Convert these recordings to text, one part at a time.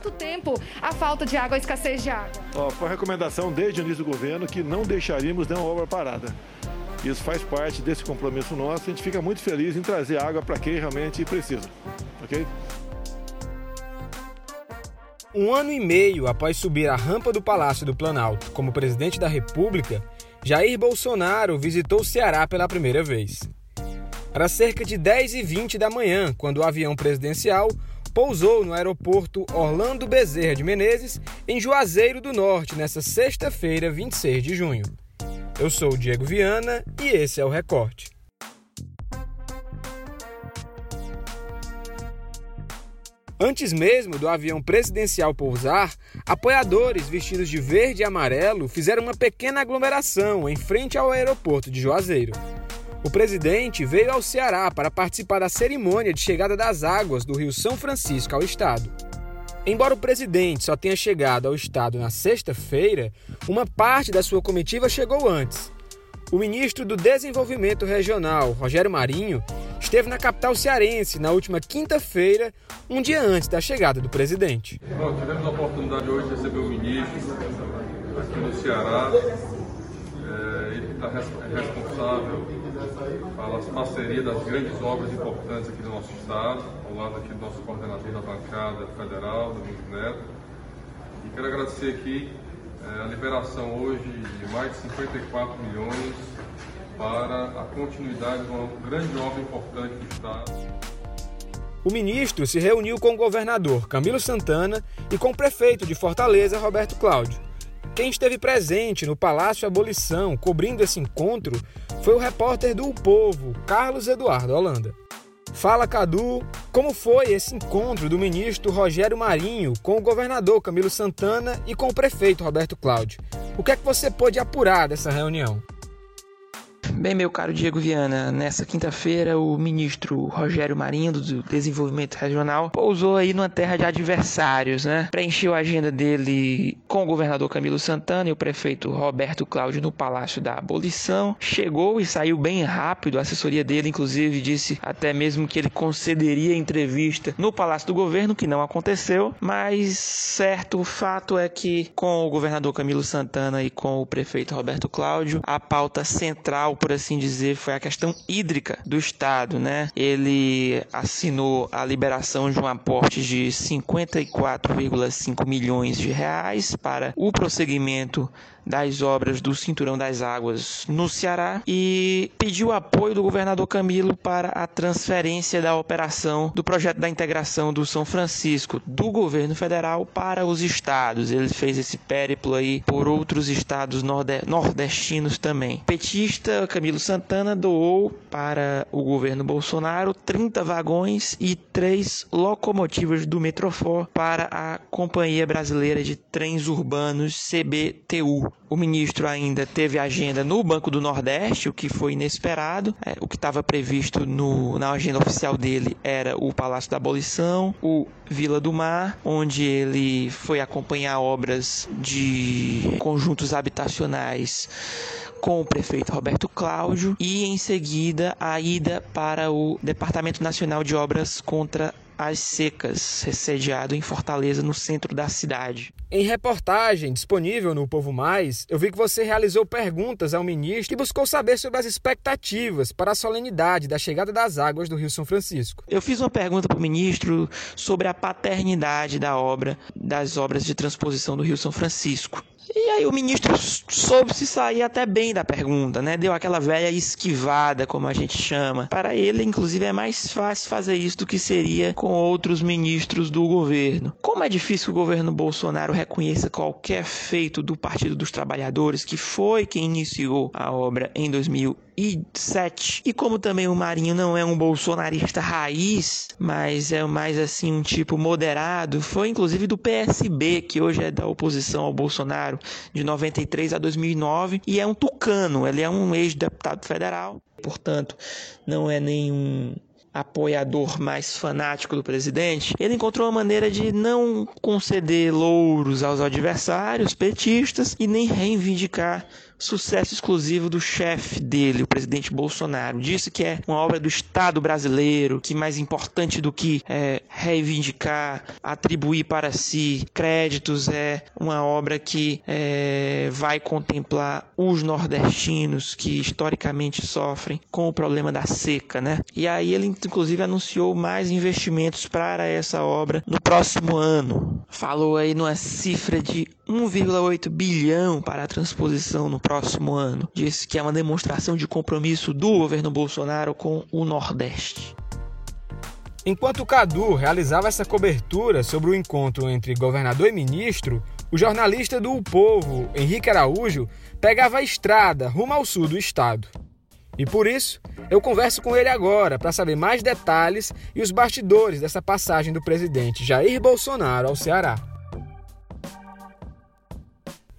quanto tempo a falta de água, a escassez de água? Ó, foi a recomendação desde o início do governo que não deixaríamos nenhuma obra parada. Isso faz parte desse compromisso nosso. A gente fica muito feliz em trazer água para quem realmente precisa. Ok? Um ano e meio após subir a rampa do Palácio do Planalto como presidente da República, Jair Bolsonaro visitou o Ceará pela primeira vez. Era cerca de 10h20 da manhã quando o avião presidencial pousou no aeroporto Orlando Bezerra de Menezes, em Juazeiro do Norte, nesta sexta-feira, 26 de junho. Eu sou o Diego Viana e esse é o Recorte. Antes mesmo do avião presidencial pousar, apoiadores vestidos de verde e amarelo fizeram uma pequena aglomeração em frente ao aeroporto de Juazeiro. O presidente veio ao Ceará para participar da cerimônia de chegada das águas do Rio São Francisco ao estado. Embora o presidente só tenha chegado ao estado na sexta-feira, uma parte da sua comitiva chegou antes. O ministro do Desenvolvimento Regional, Rogério Marinho, esteve na capital cearense na última quinta-feira, um dia antes da chegada do presidente. Tivemos a oportunidade hoje de receber o ministro aqui no Ceará. É, ele está responsável pelas parcerias das grandes obras importantes aqui do nosso Estado, ao lado aqui do nosso coordenador da bancada federal, Domingos Neto. E quero agradecer aqui é, a liberação hoje de mais de 54 milhões para a continuidade de uma grande obra importante do Estado. O ministro se reuniu com o governador Camilo Santana e com o prefeito de Fortaleza, Roberto Cláudio. Quem esteve presente no Palácio Abolição cobrindo esse encontro foi o repórter do o Povo, Carlos Eduardo Holanda. Fala Cadu, como foi esse encontro do ministro Rogério Marinho com o governador Camilo Santana e com o prefeito Roberto Cláudio? O que é que você pôde apurar dessa reunião? Bem, meu caro Diego Viana, nessa quinta-feira o ministro Rogério Marinho do Desenvolvimento Regional pousou aí numa terra de adversários, né? Preencheu a agenda dele com o governador Camilo Santana e o prefeito Roberto Cláudio no Palácio da Abolição. Chegou e saiu bem rápido. A assessoria dele, inclusive, disse até mesmo que ele concederia entrevista no Palácio do Governo, que não aconteceu. Mas certo fato é que com o governador Camilo Santana e com o prefeito Roberto Cláudio, a pauta central por assim dizer, foi a questão hídrica do Estado, né? Ele assinou a liberação de um aporte de 54,5 milhões de reais para o prosseguimento das obras do Cinturão das Águas no Ceará e pediu apoio do governador Camilo para a transferência da operação do projeto da integração do São Francisco do governo federal para os estados. Ele fez esse périplo aí por outros estados nordestinos também. Petista Camilo Santana doou para o governo Bolsonaro 30 vagões e três locomotivas do Metrofor para a Companhia Brasileira de Trens Urbanos CBTU. O ministro ainda teve agenda no Banco do Nordeste, o que foi inesperado. É, o que estava previsto no, na agenda oficial dele era o Palácio da Abolição, o Vila do Mar, onde ele foi acompanhar obras de conjuntos habitacionais com o prefeito Roberto Cláudio e em seguida a ida para o Departamento Nacional de Obras contra as Secas, sediado em Fortaleza, no centro da cidade. Em reportagem disponível no Povo Mais, eu vi que você realizou perguntas ao ministro e buscou saber sobre as expectativas para a solenidade da chegada das águas do Rio São Francisco. Eu fiz uma pergunta para o ministro sobre a paternidade da obra, das obras de transposição do Rio São Francisco. E aí o ministro soube se sair até bem da pergunta, né? Deu aquela velha esquivada, como a gente chama. Para ele, inclusive, é mais fácil fazer isso do que seria com outros ministros do governo. Como é difícil que o governo Bolsonaro reconheça qualquer feito do Partido dos Trabalhadores, que foi quem iniciou a obra em 2000 2007. E como também o Marinho não é um bolsonarista raiz, mas é mais assim um tipo moderado, foi inclusive do PSB, que hoje é da oposição ao Bolsonaro, de 93 a 2009, e é um tucano, ele é um ex-deputado federal, portanto, não é nenhum apoiador mais fanático do presidente, ele encontrou uma maneira de não conceder louros aos adversários petistas e nem reivindicar sucesso exclusivo do chefe dele, o presidente Bolsonaro. Disse que é uma obra do Estado brasileiro, que mais importante do que é, reivindicar, atribuir para si créditos, é uma obra que é, vai contemplar os nordestinos que historicamente sofrem com o problema da seca, né? E aí ele inclusive anunciou mais investimentos para essa obra no próximo ano. Falou aí numa cifra de 1,8 bilhão para a transposição no próximo ano. Disse que é uma demonstração de compromisso do governo Bolsonaro com o Nordeste. Enquanto Cadu realizava essa cobertura sobre o encontro entre governador e ministro, o jornalista do o Povo, Henrique Araújo, pegava a estrada rumo ao sul do estado. E por isso, eu converso com ele agora para saber mais detalhes e os bastidores dessa passagem do presidente Jair Bolsonaro ao Ceará.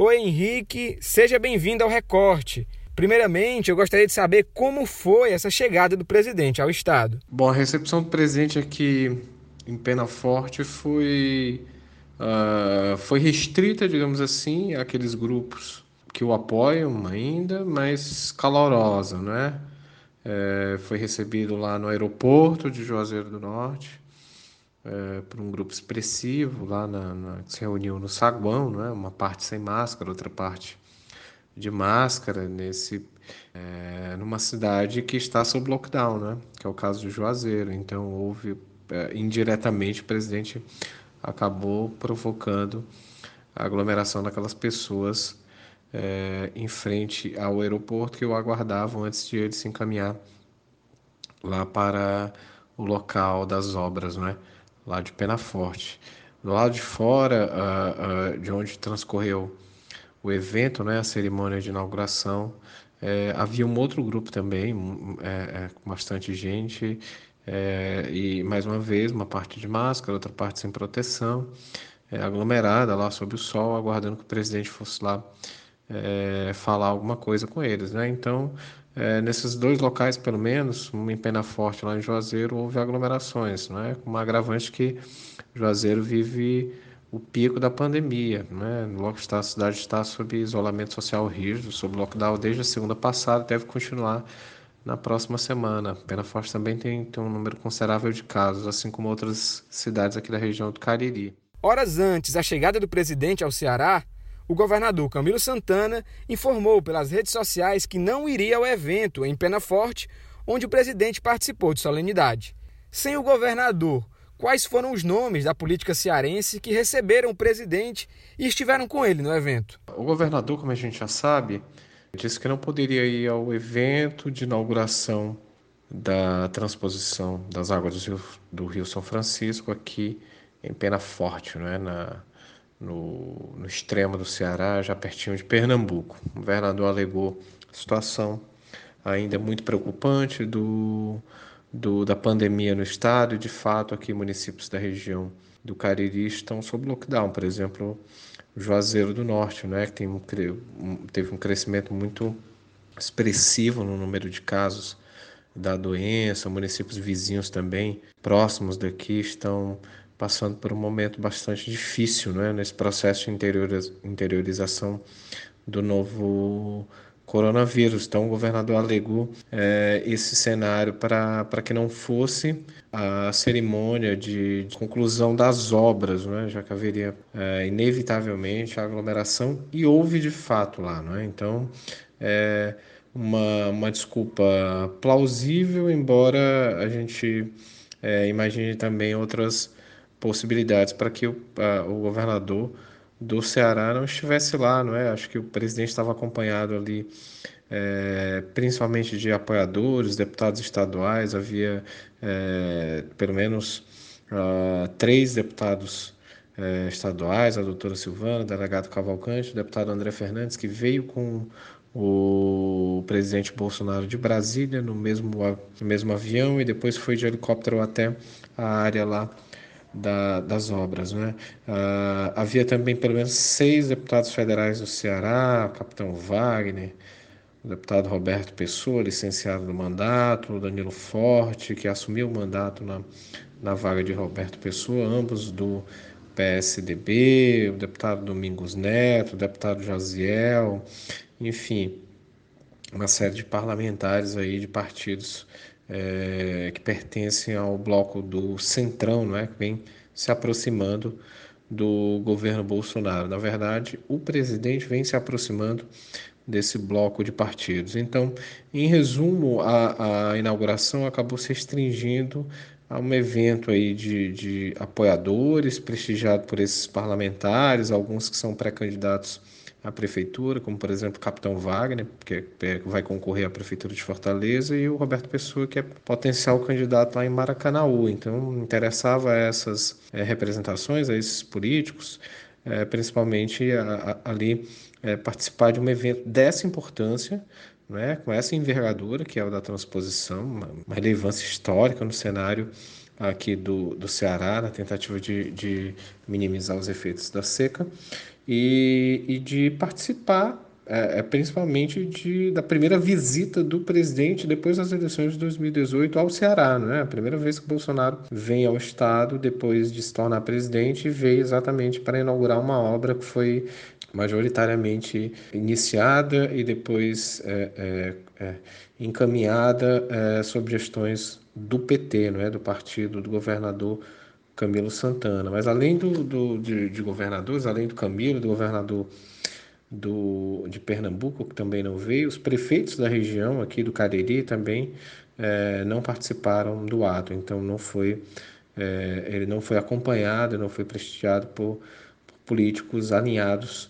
Oi, Henrique, seja bem-vindo ao Recorte. Primeiramente, eu gostaria de saber como foi essa chegada do presidente ao estado. Bom, a recepção do presidente aqui em Pena Forte foi, uh, foi restrita, digamos assim, àqueles grupos que o apoiam ainda, mas calorosa, né? É, foi recebido lá no aeroporto de Juazeiro do Norte é, por um grupo expressivo lá na, na, que se reuniu no saguão, né? uma parte sem máscara, outra parte de máscara, nesse, é, numa cidade que está sob lockdown, né? que é o caso de Juazeiro. Então, houve, é, indiretamente, o presidente acabou provocando a aglomeração daquelas pessoas é, em frente ao aeroporto que o aguardavam antes de ele se encaminhar lá para o local das obras, né? Lá de Penaforte. Do lado de fora, uh, uh, de onde transcorreu o evento, né, a cerimônia de inauguração, é, havia um outro grupo também, é, é, com bastante gente, é, e mais uma vez, uma parte de máscara, outra parte sem proteção, é, aglomerada lá sob o sol, aguardando que o presidente fosse lá é, falar alguma coisa com eles. Né? Então, é, nesses dois locais, pelo menos, em Pena Forte, lá em Juazeiro, houve aglomerações, né? com uma agravante que Juazeiro vive o pico da pandemia. Né? Está, a cidade está sob isolamento social rígido, sob lockdown desde a segunda passada, deve continuar na próxima semana. Pena Forte também tem, tem um número considerável de casos, assim como outras cidades aqui da região do Cariri. Horas antes da chegada do presidente ao Ceará, o governador Camilo Santana informou pelas redes sociais que não iria ao evento em Pena Forte, onde o presidente participou de solenidade. Sem o governador, quais foram os nomes da política cearense que receberam o presidente e estiveram com ele no evento? O governador, como a gente já sabe, disse que não poderia ir ao evento de inauguração da transposição das águas do Rio, do Rio São Francisco aqui em Pena Forte, não é? na, no, no extremo do Ceará, já pertinho de Pernambuco. O governador alegou a situação ainda muito preocupante do, do, da pandemia no estado e, de fato, aqui municípios da região do Cariri estão sob lockdown. Por exemplo, Juazeiro do Norte, né, que tem um, teve um crescimento muito expressivo no número de casos da doença, municípios vizinhos também próximos daqui estão passando por um momento bastante difícil né, nesse processo de interiorização do novo coronavírus. Então, o governador alegou é, esse cenário para que não fosse a cerimônia de, de conclusão das obras, né, já que haveria é, inevitavelmente a aglomeração, e houve de fato lá. Né? Então, é uma, uma desculpa plausível, embora a gente é, imagine também outras possibilidades para que o, a, o governador do Ceará não estivesse lá, não é? Acho que o presidente estava acompanhado ali, é, principalmente de apoiadores, deputados estaduais, havia é, pelo menos uh, três deputados é, estaduais, a doutora Silvana, o delegado Cavalcante, o deputado André Fernandes, que veio com o presidente Bolsonaro de Brasília no mesmo, no mesmo avião e depois foi de helicóptero até a área lá da, das obras. Né? Uh, havia também pelo menos seis deputados federais do Ceará, o capitão Wagner, o deputado Roberto Pessoa, licenciado do mandato, o Danilo Forte, que assumiu o mandato na, na vaga de Roberto Pessoa, ambos do PSDB, o deputado Domingos Neto, o deputado Jaziel, enfim, uma série de parlamentares aí de partidos é, que pertencem ao bloco do Centrão, não é? que vem se aproximando do governo Bolsonaro. Na verdade, o presidente vem se aproximando desse bloco de partidos. Então, em resumo, a, a inauguração acabou se restringindo a um evento aí de, de apoiadores, prestigiado por esses parlamentares, alguns que são pré-candidatos à prefeitura, como por exemplo o Capitão Wagner, que é, vai concorrer à prefeitura de Fortaleza, e o Roberto Pessoa, que é potencial candidato lá em Maracanaú. Então, interessava essas é, representações, a esses políticos, é, principalmente a, a, ali é, participar de um evento dessa importância, né, com essa envergadura, que é o da transposição, uma, uma relevância histórica no cenário aqui do, do Ceará, na tentativa de, de minimizar os efeitos da seca, e, e de participar é, é, principalmente de, da primeira visita do presidente depois das eleições de 2018 ao Ceará, não é? A primeira vez que Bolsonaro vem ao estado depois de se tornar presidente veio exatamente para inaugurar uma obra que foi majoritariamente iniciada e depois é, é, é, encaminhada é, sob gestões do PT, não é, do partido do governador Camilo Santana. Mas além do, do de, de, governadores, além do Camilo, do governador do, de Pernambuco, que também não veio, os prefeitos da região aqui do Cariri também é, não participaram do ato. Então não foi, é, ele não foi acompanhado, não foi prestigiado por, por políticos alinhados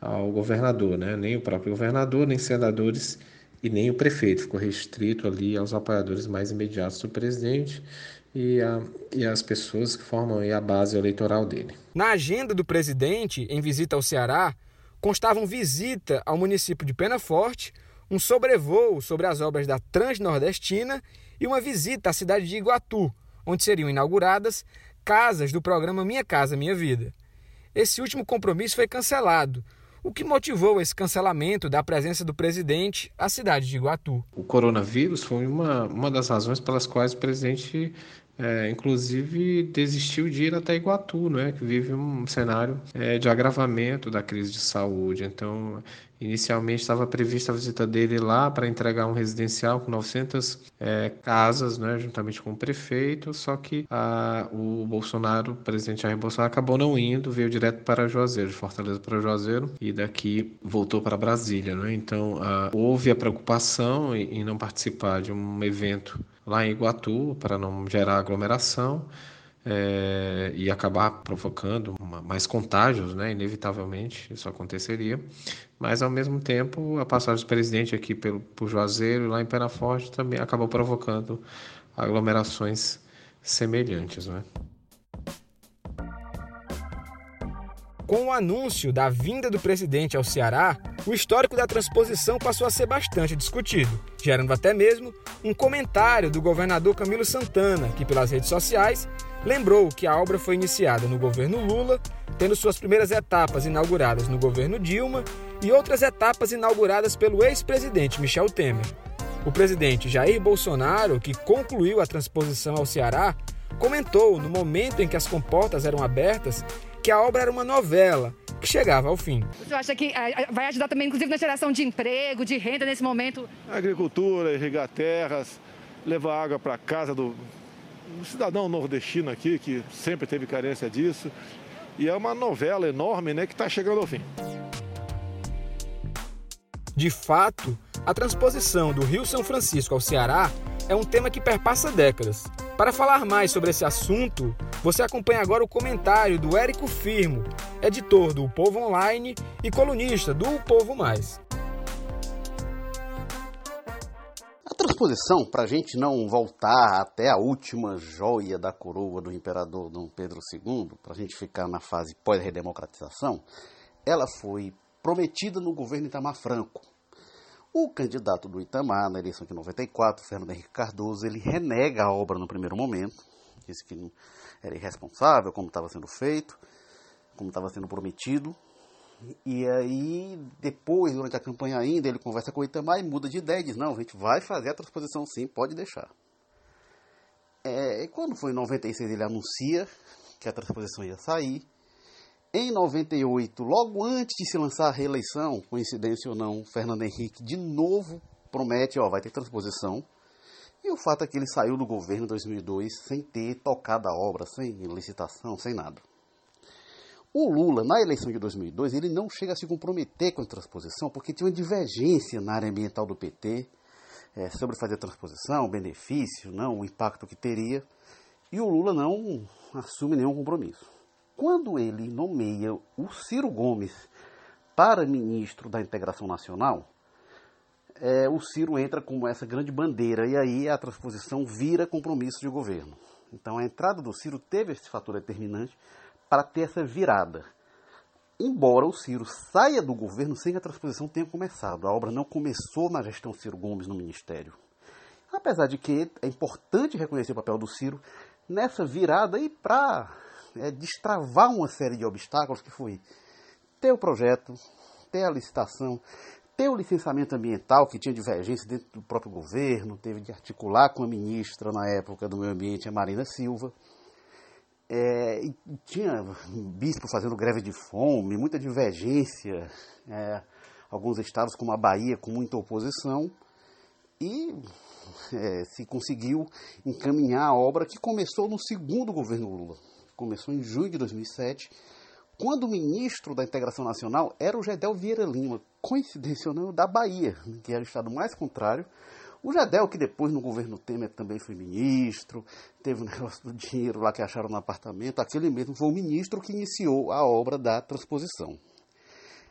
ao governador, né? nem o próprio governador, nem senadores e nem o prefeito. Ficou restrito ali aos apoiadores mais imediatos do presidente e, a, e as pessoas que formam a base eleitoral dele. Na agenda do presidente, em visita ao Ceará, constavam visita ao município de Penaforte, um sobrevoo sobre as obras da Transnordestina e uma visita à cidade de Iguatu, onde seriam inauguradas casas do programa Minha Casa Minha Vida. Esse último compromisso foi cancelado, o que motivou esse cancelamento da presença do presidente à cidade de Iguatu. O coronavírus foi uma, uma das razões pelas quais o presidente é, inclusive desistiu de ir até Iguatu, né, que vive um cenário é, de agravamento da crise de saúde. Então, inicialmente estava prevista a visita dele lá para entregar um residencial com 900 é, casas, né, juntamente com o prefeito, só que a, o Bolsonaro, o presidente Jair Bolsonaro, acabou não indo, veio direto para Juazeiro, de Fortaleza para Juazeiro, e daqui voltou para Brasília. Né? Então, a, houve a preocupação em, em não participar de um evento lá em Iguatu para não gerar aglomeração é, e acabar provocando uma, mais contágios, né? Inevitavelmente isso aconteceria. Mas ao mesmo tempo a passagem do presidente aqui pelo por Juazeiro lá em Penaforte também acabou provocando aglomerações semelhantes, né? Com o anúncio da vinda do presidente ao Ceará, o histórico da transposição passou a ser bastante discutido, gerando até mesmo um comentário do governador Camilo Santana, que pelas redes sociais lembrou que a obra foi iniciada no governo Lula, tendo suas primeiras etapas inauguradas no governo Dilma e outras etapas inauguradas pelo ex-presidente Michel Temer. O presidente Jair Bolsonaro, que concluiu a transposição ao Ceará, comentou no momento em que as comportas eram abertas que a obra era uma novela que chegava ao fim. Você acha que eh, vai ajudar também, inclusive, na geração de emprego, de renda nesse momento? Agricultura, irrigar terras, levar água para casa do, do cidadão nordestino aqui, que sempre teve carência disso. E é uma novela enorme né, que está chegando ao fim. De fato, a transposição do Rio São Francisco ao Ceará é um tema que perpassa décadas. Para falar mais sobre esse assunto, você acompanha agora o comentário do Érico Firmo, editor do o Povo Online e colunista do o Povo Mais. A transposição, para a gente não voltar até a última joia da coroa do imperador Dom Pedro II, para a gente ficar na fase pós-redemocratização, ela foi prometida no governo Itamar Franco. O candidato do Itamar, na eleição de 94, Fernando Henrique Cardoso, ele renega a obra no primeiro momento, disse que era irresponsável como estava sendo feito, como estava sendo prometido. E aí, depois, durante a campanha ainda, ele conversa com o Itamar e muda de ideia diz, não, a gente vai fazer a transposição sim, pode deixar. É, quando foi em 96 ele anuncia que a transposição ia sair. Em 98, logo antes de se lançar a reeleição, coincidência ou não, Fernando Henrique de novo promete, ó, vai ter transposição. E o fato é que ele saiu do governo em 2002 sem ter tocado a obra, sem licitação, sem nada. O Lula, na eleição de 2002, ele não chega a se comprometer com a transposição porque tinha uma divergência na área ambiental do PT é, sobre fazer a transposição, o benefício, não, o impacto que teria. E o Lula não assume nenhum compromisso. Quando ele nomeia o Ciro Gomes para ministro da Integração Nacional, é, o Ciro entra como essa grande bandeira e aí a transposição vira compromisso de governo. Então a entrada do Ciro teve esse fator determinante para ter essa virada. Embora o Ciro saia do governo sem que a transposição tenha começado, a obra não começou na gestão Ciro Gomes no Ministério. Apesar de que é importante reconhecer o papel do Ciro nessa virada e para é, destravar uma série de obstáculos que foi ter o projeto, ter a licitação, ter o licenciamento ambiental, que tinha divergência dentro do próprio governo, teve de articular com a ministra na época do meio ambiente, a Marina Silva. É, tinha bispo fazendo greve de fome, muita divergência, é, alguns estados como a Bahia com muita oposição, e é, se conseguiu encaminhar a obra que começou no segundo governo Lula. Começou em junho de 2007, quando o ministro da Integração Nacional era o Gedel Vieira Lima, coincidência ou não, da Bahia, que era o estado mais contrário, o Jadel, que depois no governo Temer também foi ministro, teve o um negócio do dinheiro lá que acharam no apartamento, aquele mesmo foi o ministro que iniciou a obra da transposição.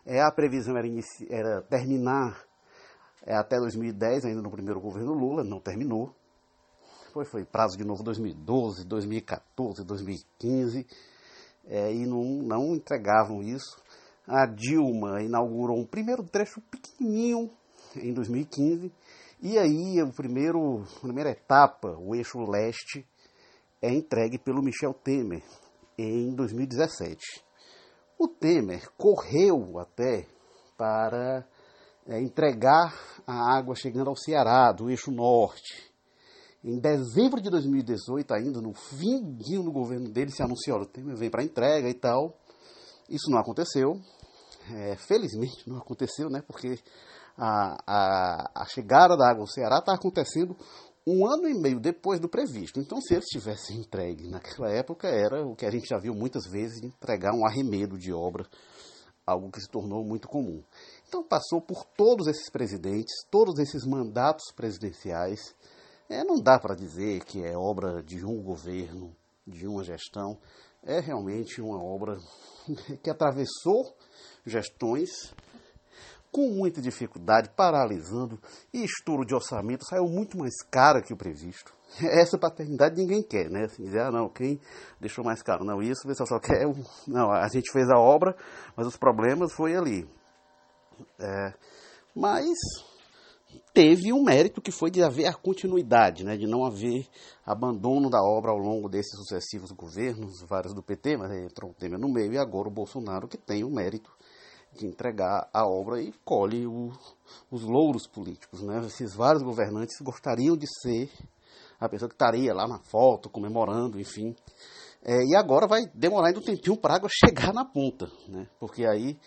É, a previsão era, era terminar é, até 2010, ainda no primeiro governo Lula, não terminou. Foi, foi prazo de novo 2012, 2014, 2015, é, e não, não entregavam isso. A Dilma inaugurou um primeiro trecho pequenininho em 2015 e aí, a primeira etapa, o eixo leste, é entregue pelo Michel Temer em 2017. O Temer correu até para é, entregar a água chegando ao Ceará, do eixo norte. Em dezembro de 2018, ainda no fim do governo dele, se anunciou: o Temer vem para entrega e tal. Isso não aconteceu. É, felizmente não aconteceu, né? Porque a, a, a chegada da água ao Ceará está acontecendo um ano e meio depois do previsto. Então, se eles tivessem entregue naquela época, era o que a gente já viu muitas vezes, entregar um arremedo de obra, algo que se tornou muito comum. Então, passou por todos esses presidentes, todos esses mandatos presidenciais. É, não dá para dizer que é obra de um governo, de uma gestão. É realmente uma obra que atravessou gestões com muita dificuldade, paralisando, e estouro de orçamento saiu muito mais caro que o previsto. Essa paternidade ninguém quer, né? Assim, dizer, ah, não, quem deixou mais caro? Não, isso, o pessoal só quer. Não, a gente fez a obra, mas os problemas foi ali. É, mas teve um mérito que foi de haver a continuidade, né, de não haver abandono da obra ao longo desses sucessivos governos, vários do PT, mas entrou o Temer no meio, e agora o Bolsonaro que tem o mérito de entregar a obra e colhe o, os louros políticos. Né? Esses vários governantes gostariam de ser a pessoa que estaria lá na foto, comemorando, enfim. É, e agora vai demorar ainda um tempinho para a água chegar na ponta, né? porque aí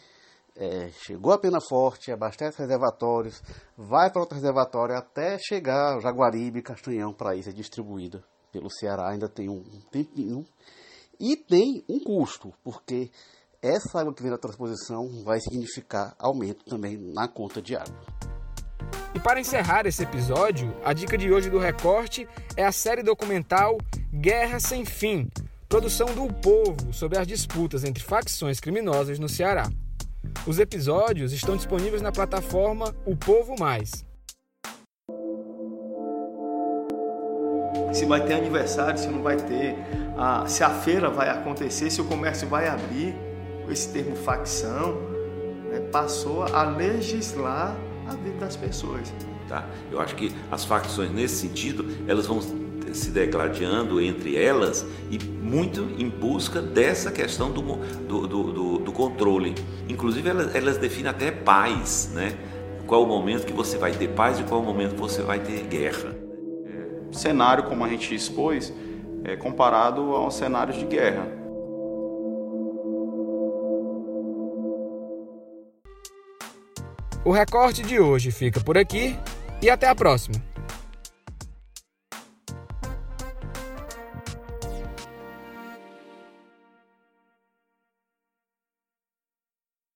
é, chegou a pena forte, abastece reservatórios, vai para outro reservatório até chegar Jaguaribe e Castanhão para ir ser distribuída pelo Ceará. Ainda tem um tempinho. E tem um custo, porque essa água que vem da transposição vai significar aumento também na conta de água. E para encerrar esse episódio, a dica de hoje do Recorte é a série documental Guerra Sem Fim, produção do o Povo sobre as disputas entre facções criminosas no Ceará. Os episódios estão disponíveis na plataforma O Povo Mais. Se vai ter aniversário, se não vai ter, ah, se a feira vai acontecer, se o comércio vai abrir esse termo facção, né, passou a legislar a vida das pessoas. Tá? Eu acho que as facções, nesse sentido, elas vão se degladiando entre elas e muito em busca dessa questão do, do, do, do controle. Inclusive, elas, elas, definem até paz, né? Qual o momento que você vai ter paz e qual o momento que você vai ter guerra. É, cenário, como a gente expôs, é comparado aos cenários de guerra. O recorte de hoje fica por aqui e até a próxima.